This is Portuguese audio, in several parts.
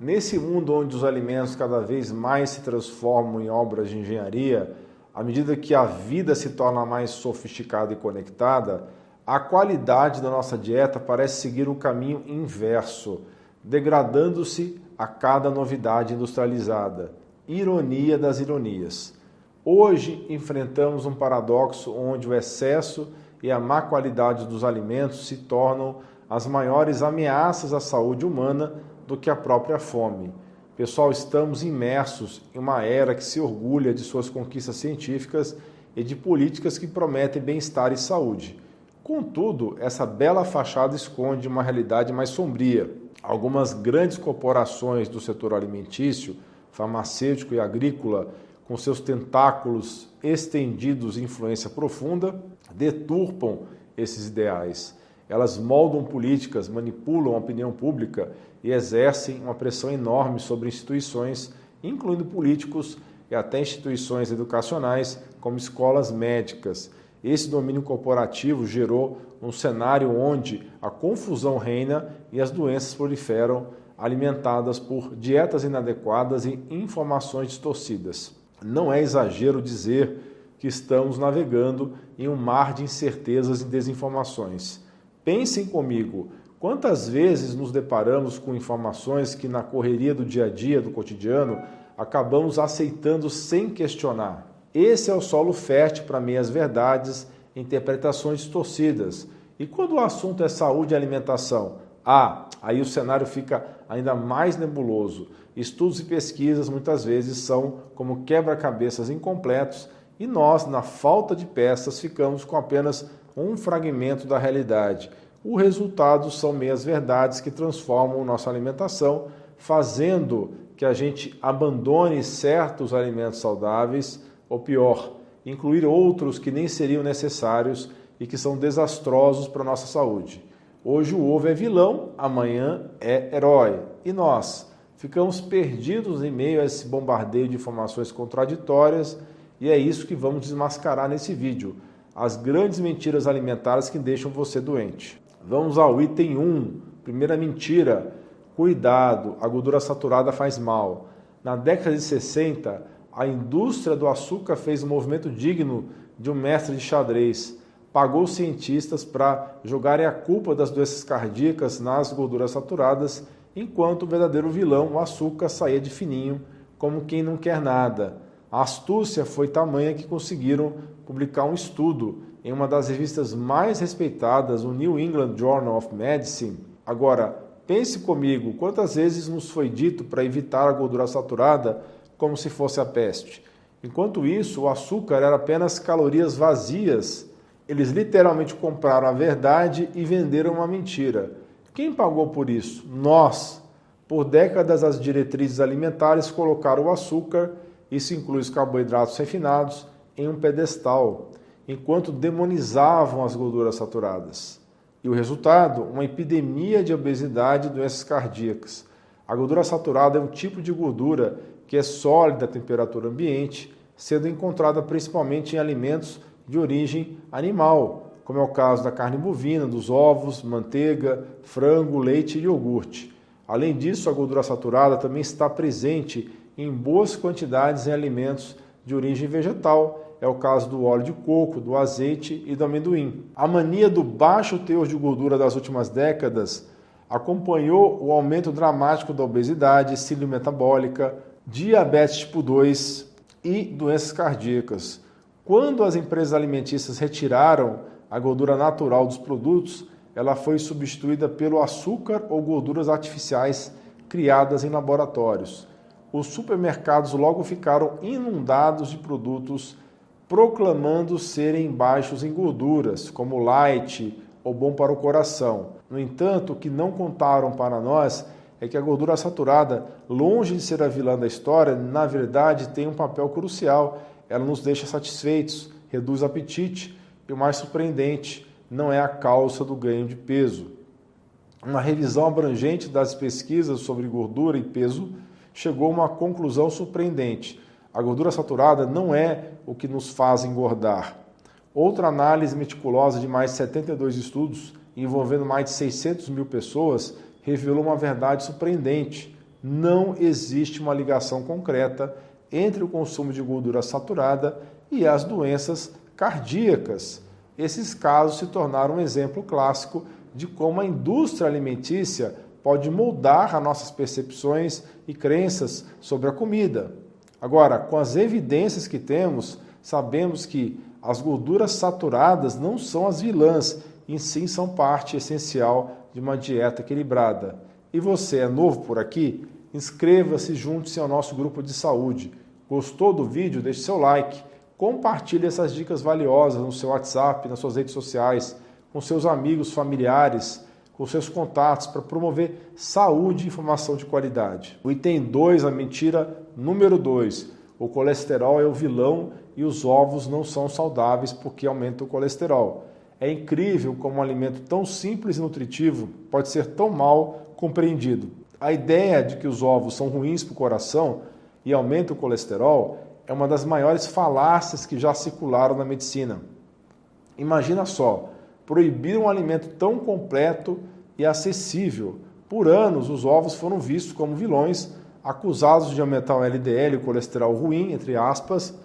Nesse mundo onde os alimentos cada vez mais se transformam em obras de engenharia, à medida que a vida se torna mais sofisticada e conectada, a qualidade da nossa dieta parece seguir um caminho inverso, degradando-se a cada novidade industrializada. Ironia das ironias. Hoje enfrentamos um paradoxo onde o excesso e a má qualidade dos alimentos se tornam as maiores ameaças à saúde humana do que a própria fome. Pessoal, estamos imersos em uma era que se orgulha de suas conquistas científicas e de políticas que prometem bem-estar e saúde. Contudo, essa bela fachada esconde uma realidade mais sombria. Algumas grandes corporações do setor alimentício, farmacêutico e agrícola, com seus tentáculos estendidos e influência profunda, deturpam esses ideais. Elas moldam políticas, manipulam a opinião pública e exercem uma pressão enorme sobre instituições, incluindo políticos e até instituições educacionais, como escolas médicas. Esse domínio corporativo gerou um cenário onde a confusão reina e as doenças proliferam, alimentadas por dietas inadequadas e informações distorcidas. Não é exagero dizer que estamos navegando em um mar de incertezas e desinformações. Pensem comigo, quantas vezes nos deparamos com informações que na correria do dia a dia, do cotidiano, acabamos aceitando sem questionar. Esse é o solo fértil para meias verdades, interpretações distorcidas. E quando o assunto é saúde e alimentação? Ah, aí o cenário fica ainda mais nebuloso. Estudos e pesquisas muitas vezes são como quebra-cabeças incompletos e nós, na falta de peças, ficamos com apenas um fragmento da realidade. O resultado são meias verdades que transformam nossa alimentação, fazendo que a gente abandone certos alimentos saudáveis, ou pior, incluir outros que nem seriam necessários e que são desastrosos para a nossa saúde. Hoje o ovo é vilão, amanhã é herói. E nós ficamos perdidos em meio a esse bombardeio de informações contraditórias e é isso que vamos desmascarar nesse vídeo as grandes mentiras alimentares que deixam você doente. Vamos ao item 1. Primeira mentira: cuidado, a gordura saturada faz mal. Na década de 60, a indústria do açúcar fez um movimento digno de um mestre de xadrez. Pagou cientistas para jogarem a culpa das doenças cardíacas nas gorduras saturadas, enquanto o verdadeiro vilão, o açúcar, saía de fininho, como quem não quer nada. A astúcia foi tamanha que conseguiram publicar um estudo em uma das revistas mais respeitadas, o New England Journal of Medicine. Agora, pense comigo, quantas vezes nos foi dito para evitar a gordura saturada como se fosse a peste? Enquanto isso, o açúcar era apenas calorias vazias. Eles literalmente compraram a verdade e venderam uma mentira. Quem pagou por isso? Nós. Por décadas, as diretrizes alimentares colocaram o açúcar isso inclui os carboidratos refinados em um pedestal, enquanto demonizavam as gorduras saturadas. E o resultado? Uma epidemia de obesidade e doenças cardíacas. A gordura saturada é um tipo de gordura que é sólida à temperatura ambiente, sendo encontrada principalmente em alimentos de origem animal, como é o caso da carne bovina, dos ovos, manteiga, frango, leite e iogurte. Além disso, a gordura saturada também está presente em boas quantidades em alimentos de origem vegetal. É o caso do óleo de coco, do azeite e do amendoim. A mania do baixo teor de gordura das últimas décadas acompanhou o aumento dramático da obesidade, síndrome metabólica, diabetes tipo 2 e doenças cardíacas. Quando as empresas alimentícias retiraram a gordura natural dos produtos, ela foi substituída pelo açúcar ou gorduras artificiais criadas em laboratórios os supermercados logo ficaram inundados de produtos proclamando serem baixos em gorduras, como light ou bom para o coração. No entanto, o que não contaram para nós é que a gordura saturada, longe de ser a vilã da história, na verdade tem um papel crucial. Ela nos deixa satisfeitos, reduz o apetite e o mais surpreendente, não é a causa do ganho de peso. Uma revisão abrangente das pesquisas sobre gordura e peso chegou a uma conclusão surpreendente. A gordura saturada não é o que nos faz engordar. Outra análise meticulosa de mais de 72 estudos, envolvendo mais de 600 mil pessoas, revelou uma verdade surpreendente. não existe uma ligação concreta entre o consumo de gordura saturada e as doenças cardíacas. Esses casos se tornaram um exemplo clássico de como a indústria alimentícia pode moldar as nossas percepções e crenças sobre a comida. Agora, com as evidências que temos, sabemos que as gorduras saturadas não são as vilãs, e sim são parte essencial de uma dieta equilibrada. E você é novo por aqui? Inscreva-se, junte-se ao nosso grupo de saúde. Gostou do vídeo? Deixe seu like. Compartilhe essas dicas valiosas no seu WhatsApp, nas suas redes sociais, com seus amigos, familiares, com seus contatos para promover saúde e informação de qualidade. O item 2, a mentira número 2. O colesterol é o vilão e os ovos não são saudáveis porque aumentam o colesterol. É incrível como um alimento tão simples e nutritivo pode ser tão mal compreendido. A ideia de que os ovos são ruins para o coração e aumentam o colesterol é uma das maiores falácias que já circularam na medicina. Imagina só, proibir um alimento tão completo e acessível. Por anos, os ovos foram vistos como vilões, acusados de aumentar o LDL, o colesterol ruim, entre aspas,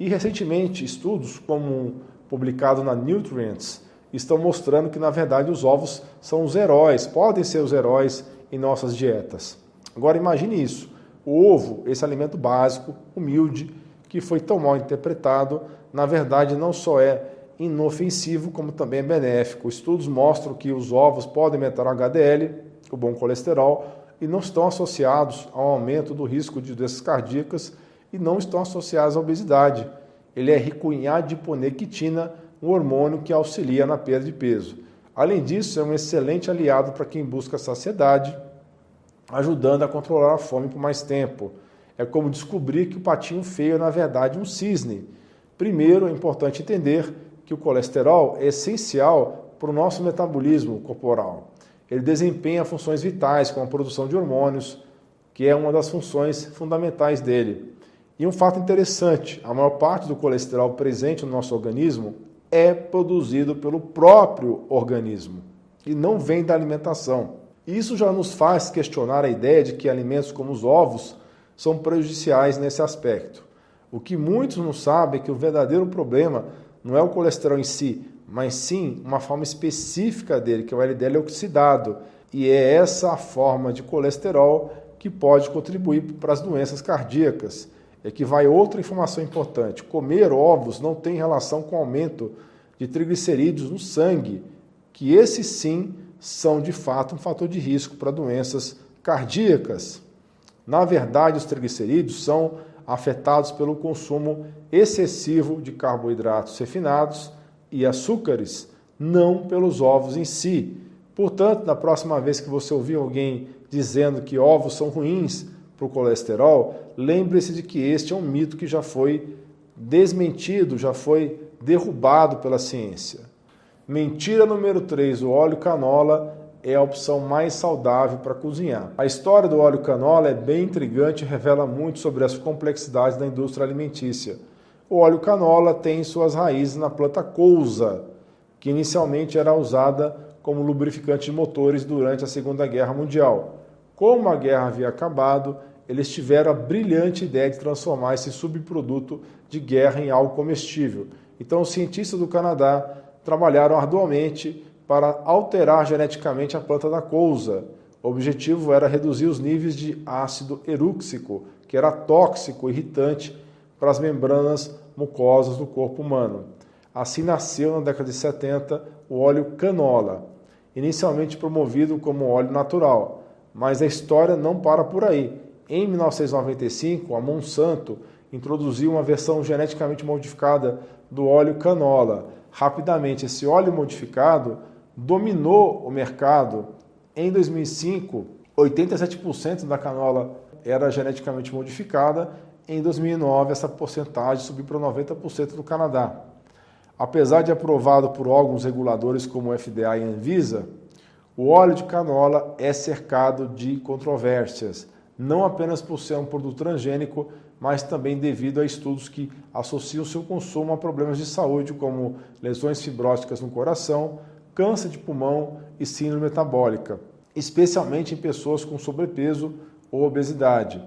e recentemente estudos como publicado na Nutrients estão mostrando que na verdade os ovos são os heróis, podem ser os heróis em nossas dietas. Agora imagine isso: o ovo, esse alimento básico, humilde, que foi tão mal interpretado, na verdade não só é inofensivo, como também é benéfico. Estudos mostram que os ovos podem aumentar o HDL, o bom colesterol, e não estão associados ao aumento do risco de doenças cardíacas e não estão associados à obesidade. Ele é rico em adiponectina, um hormônio que auxilia na perda de peso. Além disso, é um excelente aliado para quem busca saciedade, ajudando a controlar a fome por mais tempo. É como descobrir que o patinho feio é, na verdade, um cisne. Primeiro, é importante entender que o colesterol é essencial para o nosso metabolismo corporal. Ele desempenha funções vitais, como a produção de hormônios, que é uma das funções fundamentais dele. E um fato interessante: a maior parte do colesterol presente no nosso organismo é produzido pelo próprio organismo e não vem da alimentação. Isso já nos faz questionar a ideia de que alimentos como os ovos são prejudiciais nesse aspecto. O que muitos não sabem é que o verdadeiro problema não é o colesterol em si, mas sim uma forma específica dele, que é o LDL oxidado. E é essa forma de colesterol que pode contribuir para as doenças cardíacas. É que vai outra informação importante: comer ovos não tem relação com aumento de triglicerídeos no sangue, que esses sim são de fato um fator de risco para doenças cardíacas. Na verdade, os triglicerídeos são afetados pelo consumo excessivo de carboidratos refinados e açúcares, não pelos ovos em si. Portanto, na próxima vez que você ouvir alguém dizendo que ovos são ruins para o colesterol, lembre-se de que este é um mito que já foi desmentido, já foi derrubado pela ciência. Mentira número 3: o óleo canola é a opção mais saudável para cozinhar. A história do óleo canola é bem intrigante e revela muito sobre as complexidades da indústria alimentícia. O óleo canola tem suas raízes na planta couza, que inicialmente era usada como lubrificante de motores durante a Segunda Guerra Mundial. Como a guerra havia acabado, eles tiveram a brilhante ideia de transformar esse subproduto de guerra em algo comestível. Então, os cientistas do Canadá trabalharam arduamente para alterar geneticamente a planta da couza. O objetivo era reduzir os níveis de ácido erúxico, que era tóxico, irritante para as membranas mucosas do corpo humano. Assim nasceu na década de 70 o óleo canola, inicialmente promovido como óleo natural, mas a história não para por aí. Em 1995, a Monsanto introduziu uma versão geneticamente modificada do óleo canola. Rapidamente, esse óleo modificado dominou o mercado. Em 2005, 87% da canola era geneticamente modificada. Em 2009, essa porcentagem subiu para 90% no Canadá. Apesar de aprovado por órgãos reguladores como o FDA e Anvisa, o óleo de canola é cercado de controvérsias não apenas por ser um produto transgênico, mas também devido a estudos que associam seu consumo a problemas de saúde, como lesões fibróticas no coração, câncer de pulmão e síndrome metabólica, especialmente em pessoas com sobrepeso ou obesidade.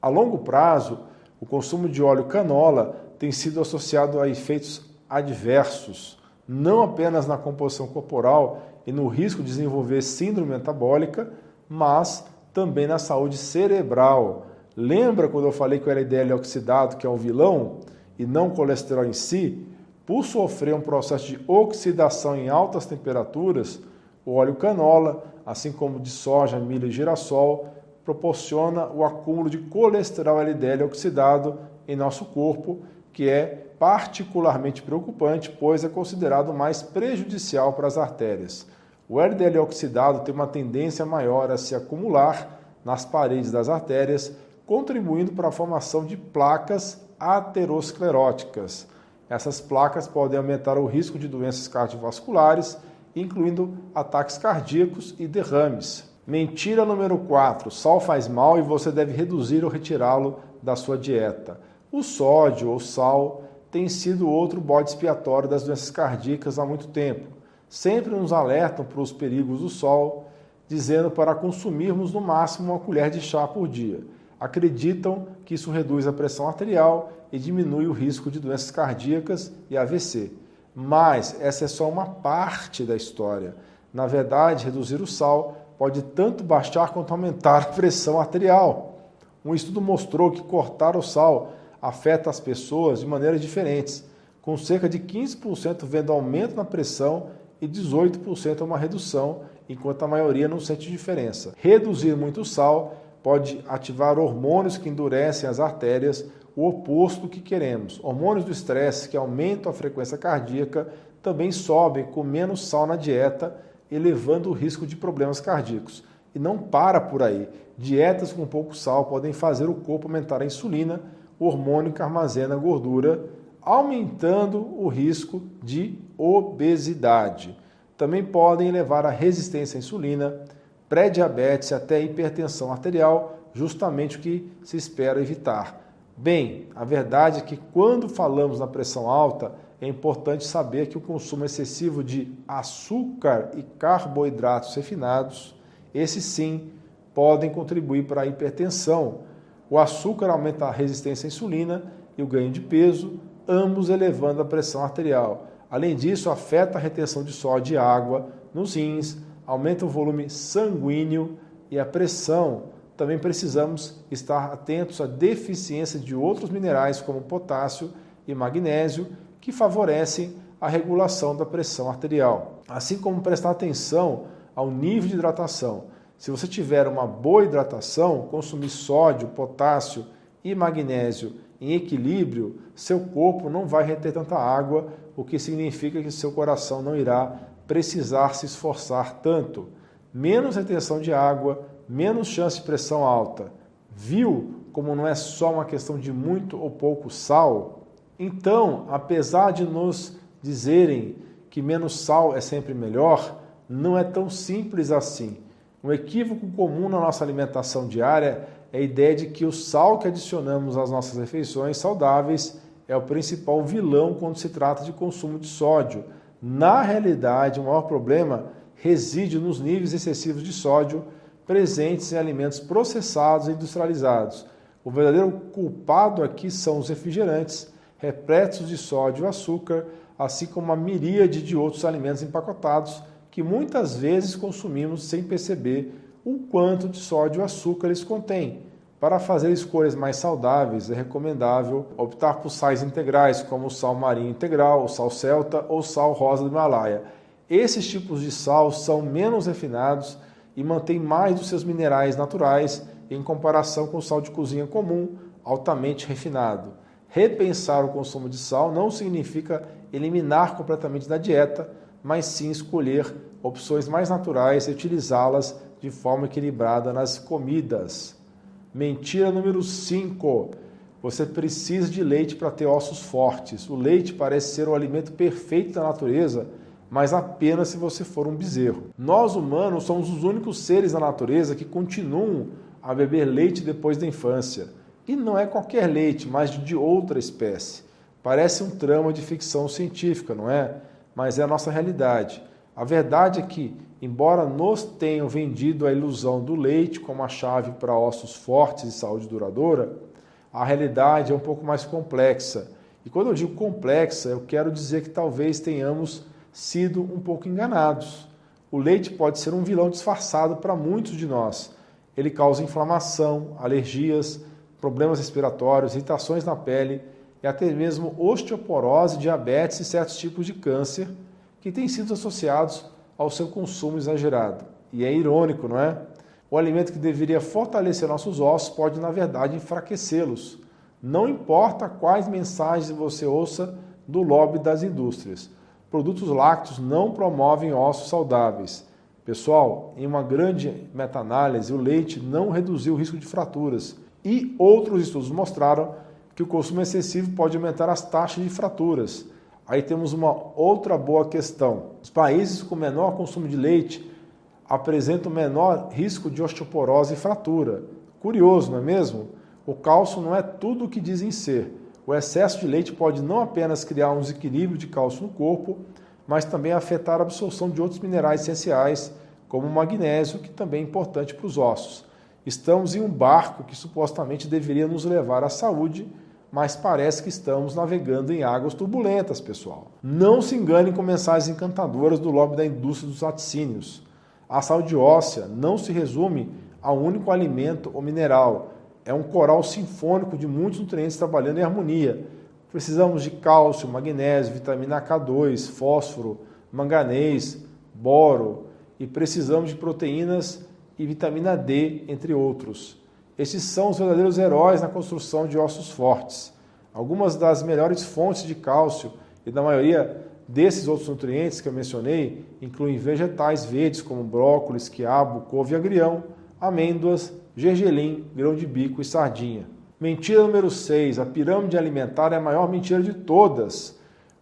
A longo prazo, o consumo de óleo canola tem sido associado a efeitos adversos, não apenas na composição corporal e no risco de desenvolver síndrome metabólica, mas também na saúde cerebral. Lembra quando eu falei que o LDL oxidado, que é o vilão, e não o colesterol em si? Por sofrer um processo de oxidação em altas temperaturas, o óleo canola, assim como de soja, milho e girassol, proporciona o acúmulo de colesterol LDL oxidado em nosso corpo, que é particularmente preocupante, pois é considerado mais prejudicial para as artérias. O LDL oxidado tem uma tendência maior a se acumular nas paredes das artérias, contribuindo para a formação de placas ateroscleróticas. Essas placas podem aumentar o risco de doenças cardiovasculares, incluindo ataques cardíacos e derrames. Mentira número 4: sal faz mal e você deve reduzir ou retirá-lo da sua dieta. O sódio ou sal tem sido outro bode expiatório das doenças cardíacas há muito tempo. Sempre nos alertam para os perigos do sol, dizendo para consumirmos no máximo uma colher de chá por dia. Acreditam que isso reduz a pressão arterial e diminui o risco de doenças cardíacas e AVC. Mas essa é só uma parte da história. Na verdade, reduzir o sal pode tanto baixar quanto aumentar a pressão arterial. Um estudo mostrou que cortar o sal afeta as pessoas de maneiras diferentes, com cerca de 15% vendo aumento na pressão e 18% uma redução, enquanto a maioria não sente diferença. Reduzir muito o sal pode ativar hormônios que endurecem as artérias, o oposto do que queremos. Hormônios do estresse que aumentam a frequência cardíaca também sobem com menos sal na dieta, elevando o risco de problemas cardíacos. E não para por aí. Dietas com pouco sal podem fazer o corpo aumentar a insulina, o hormônio que armazena gordura, aumentando o risco de obesidade. Também podem levar à resistência à insulina, pré-diabetes até hipertensão arterial, justamente o que se espera evitar. Bem, a verdade é que quando falamos na pressão alta, é importante saber que o consumo excessivo de açúcar e carboidratos refinados, esses sim, podem contribuir para a hipertensão. O açúcar aumenta a resistência à insulina e o ganho de peso, ambos elevando a pressão arterial. Além disso, afeta a retenção de sódio e água nos rins, aumenta o volume sanguíneo e a pressão. Também precisamos estar atentos à deficiência de outros minerais como potássio e magnésio, que favorecem a regulação da pressão arterial. Assim como prestar atenção ao nível de hidratação. Se você tiver uma boa hidratação, consumir sódio, potássio e magnésio em equilíbrio, seu corpo não vai reter tanta água, o que significa que seu coração não irá precisar se esforçar tanto. Menos retenção de água, menos chance de pressão alta. Viu como não é só uma questão de muito ou pouco sal? Então, apesar de nos dizerem que menos sal é sempre melhor, não é tão simples assim. Um equívoco comum na nossa alimentação diária é a ideia de que o sal que adicionamos às nossas refeições saudáveis é o principal vilão quando se trata de consumo de sódio. Na realidade, o maior problema reside nos níveis excessivos de sódio presentes em alimentos processados e industrializados. O verdadeiro culpado aqui são os refrigerantes, repletos de sódio e açúcar, assim como uma miríade de outros alimentos empacotados que muitas vezes consumimos sem perceber o quanto de sódio e açúcar eles contêm. Para fazer escolhas mais saudáveis, é recomendável optar por sais integrais, como o sal marinho integral, o sal celta ou sal rosa do Himalaia. Esses tipos de sal são menos refinados e mantêm mais dos seus minerais naturais em comparação com o sal de cozinha comum, altamente refinado. Repensar o consumo de sal não significa eliminar completamente da dieta, mas sim escolher opções mais naturais e utilizá-las de forma equilibrada nas comidas. Mentira número 5. Você precisa de leite para ter ossos fortes. O leite parece ser o alimento perfeito da natureza, mas apenas se você for um bezerro. Nós humanos somos os únicos seres da natureza que continuam a beber leite depois da infância. E não é qualquer leite, mas de outra espécie. Parece um trama de ficção científica, não é? Mas é a nossa realidade. A verdade é que embora nos tenham vendido a ilusão do leite como a chave para ossos fortes e saúde duradoura, a realidade é um pouco mais complexa. E quando eu digo complexa, eu quero dizer que talvez tenhamos sido um pouco enganados. O leite pode ser um vilão disfarçado para muitos de nós. Ele causa inflamação, alergias, problemas respiratórios, irritações na pele e até mesmo osteoporose, diabetes e certos tipos de câncer que têm sido associados ao seu consumo exagerado. E é irônico, não é? O alimento que deveria fortalecer nossos ossos pode, na verdade, enfraquecê-los. Não importa quais mensagens você ouça do lobby das indústrias. Produtos lácteos não promovem ossos saudáveis. Pessoal, em uma grande meta-análise, o leite não reduziu o risco de fraturas. E outros estudos mostraram que o consumo excessivo pode aumentar as taxas de fraturas. Aí temos uma outra boa questão. Os países com menor consumo de leite apresentam menor risco de osteoporose e fratura. Curioso, não é mesmo? O cálcio não é tudo o que dizem ser. O excesso de leite pode não apenas criar um desequilíbrio de cálcio no corpo, mas também afetar a absorção de outros minerais essenciais, como o magnésio, que também é importante para os ossos. Estamos em um barco que supostamente deveria nos levar à saúde, mas parece que estamos navegando em águas turbulentas, pessoal. Não se enganem com mensagens encantadoras do lobby da indústria dos laticínios. A saúde óssea não se resume a um único alimento ou mineral. É um coral sinfônico de muitos nutrientes trabalhando em harmonia. Precisamos de cálcio, magnésio, vitamina K2, fósforo, manganês, boro e precisamos de proteínas e vitamina D, entre outros. Esses são os verdadeiros heróis na construção de ossos fortes. Algumas das melhores fontes de cálcio e da maioria desses outros nutrientes que eu mencionei incluem vegetais verdes como brócolis, quiabo, couve e agrião, amêndoas, gergelim, grão de bico e sardinha. Mentira número 6. A pirâmide alimentar é a maior mentira de todas.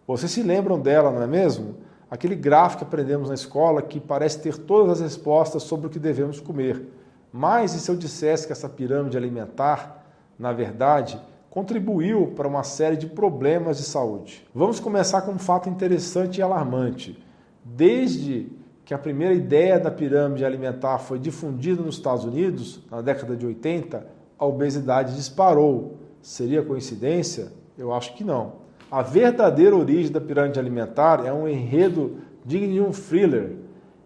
Vocês se lembram dela, não é mesmo? Aquele gráfico que aprendemos na escola que parece ter todas as respostas sobre o que devemos comer. Mas e se eu dissesse que essa pirâmide alimentar, na verdade, contribuiu para uma série de problemas de saúde? Vamos começar com um fato interessante e alarmante. Desde que a primeira ideia da pirâmide alimentar foi difundida nos Estados Unidos, na década de 80, a obesidade disparou. Seria coincidência? Eu acho que não. A verdadeira origem da pirâmide alimentar é um enredo digno de um thriller.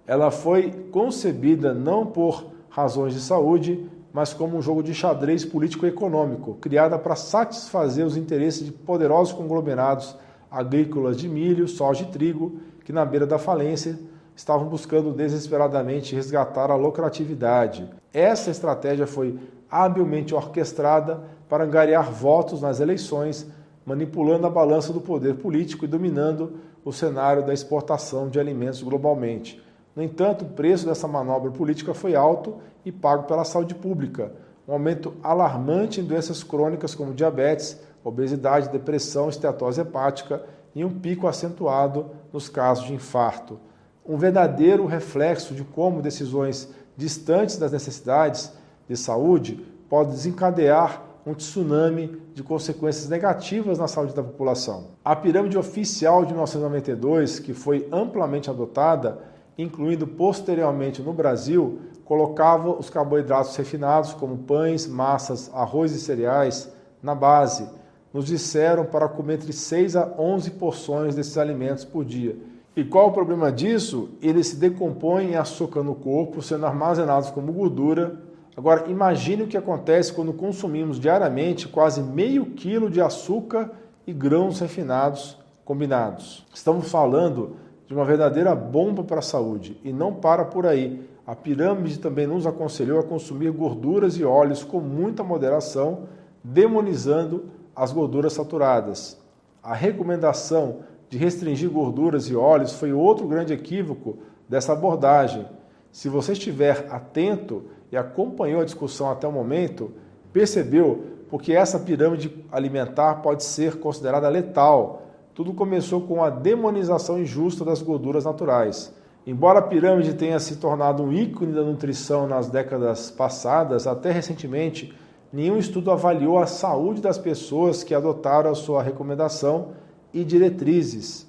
Ela foi concebida não por razões de saúde, mas como um jogo de xadrez político-econômico, criada para satisfazer os interesses de poderosos conglomerados agrícolas de milho, soja e trigo, que na beira da falência estavam buscando desesperadamente resgatar a lucratividade. Essa estratégia foi habilmente orquestrada para angariar votos nas eleições, manipulando a balança do poder político e dominando o cenário da exportação de alimentos globalmente. No entanto, o preço dessa manobra política foi alto e pago pela saúde pública. Um aumento alarmante em doenças crônicas como diabetes, obesidade, depressão, esteatose hepática e um pico acentuado nos casos de infarto. Um verdadeiro reflexo de como decisões distantes das necessidades de saúde podem desencadear um tsunami de consequências negativas na saúde da população. A pirâmide oficial de 1992, que foi amplamente adotada, incluindo posteriormente no Brasil, colocava os carboidratos refinados, como pães, massas, arroz e cereais, na base. Nos disseram para comer entre 6 a 11 porções desses alimentos por dia. E qual o problema disso? Eles se decompõem em açúcar no corpo, sendo armazenados como gordura. Agora, imagine o que acontece quando consumimos diariamente quase meio quilo de açúcar e grãos refinados combinados. Estamos falando de uma verdadeira bomba para a saúde. E não para por aí. A pirâmide também nos aconselhou a consumir gorduras e óleos com muita moderação, demonizando as gorduras saturadas. A recomendação de restringir gorduras e óleos foi outro grande equívoco dessa abordagem. Se você estiver atento e acompanhou a discussão até o momento, percebeu porque essa pirâmide alimentar pode ser considerada letal tudo começou com a demonização injusta das gorduras naturais. Embora a pirâmide tenha se tornado um ícone da nutrição nas décadas passadas, até recentemente, nenhum estudo avaliou a saúde das pessoas que adotaram a sua recomendação e diretrizes.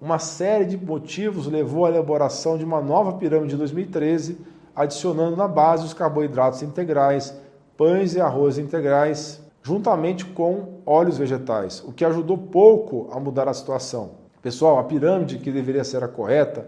uma série de motivos levou à elaboração de uma nova pirâmide de 2013, adicionando na base os carboidratos integrais, pães e arroz integrais, juntamente com óleos vegetais, o que ajudou pouco a mudar a situação. Pessoal, a pirâmide que deveria ser a correta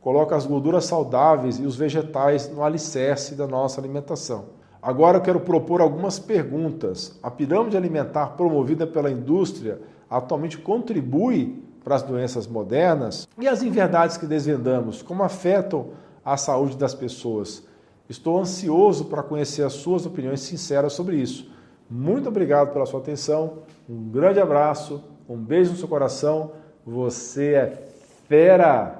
coloca as gorduras saudáveis e os vegetais no alicerce da nossa alimentação. Agora eu quero propor algumas perguntas. A pirâmide alimentar promovida pela indústria atualmente contribui para as doenças modernas? E as inverdades que desvendamos, como afetam a saúde das pessoas? Estou ansioso para conhecer as suas opiniões sinceras sobre isso. Muito obrigado pela sua atenção, um grande abraço, um beijo no seu coração. Você é fera!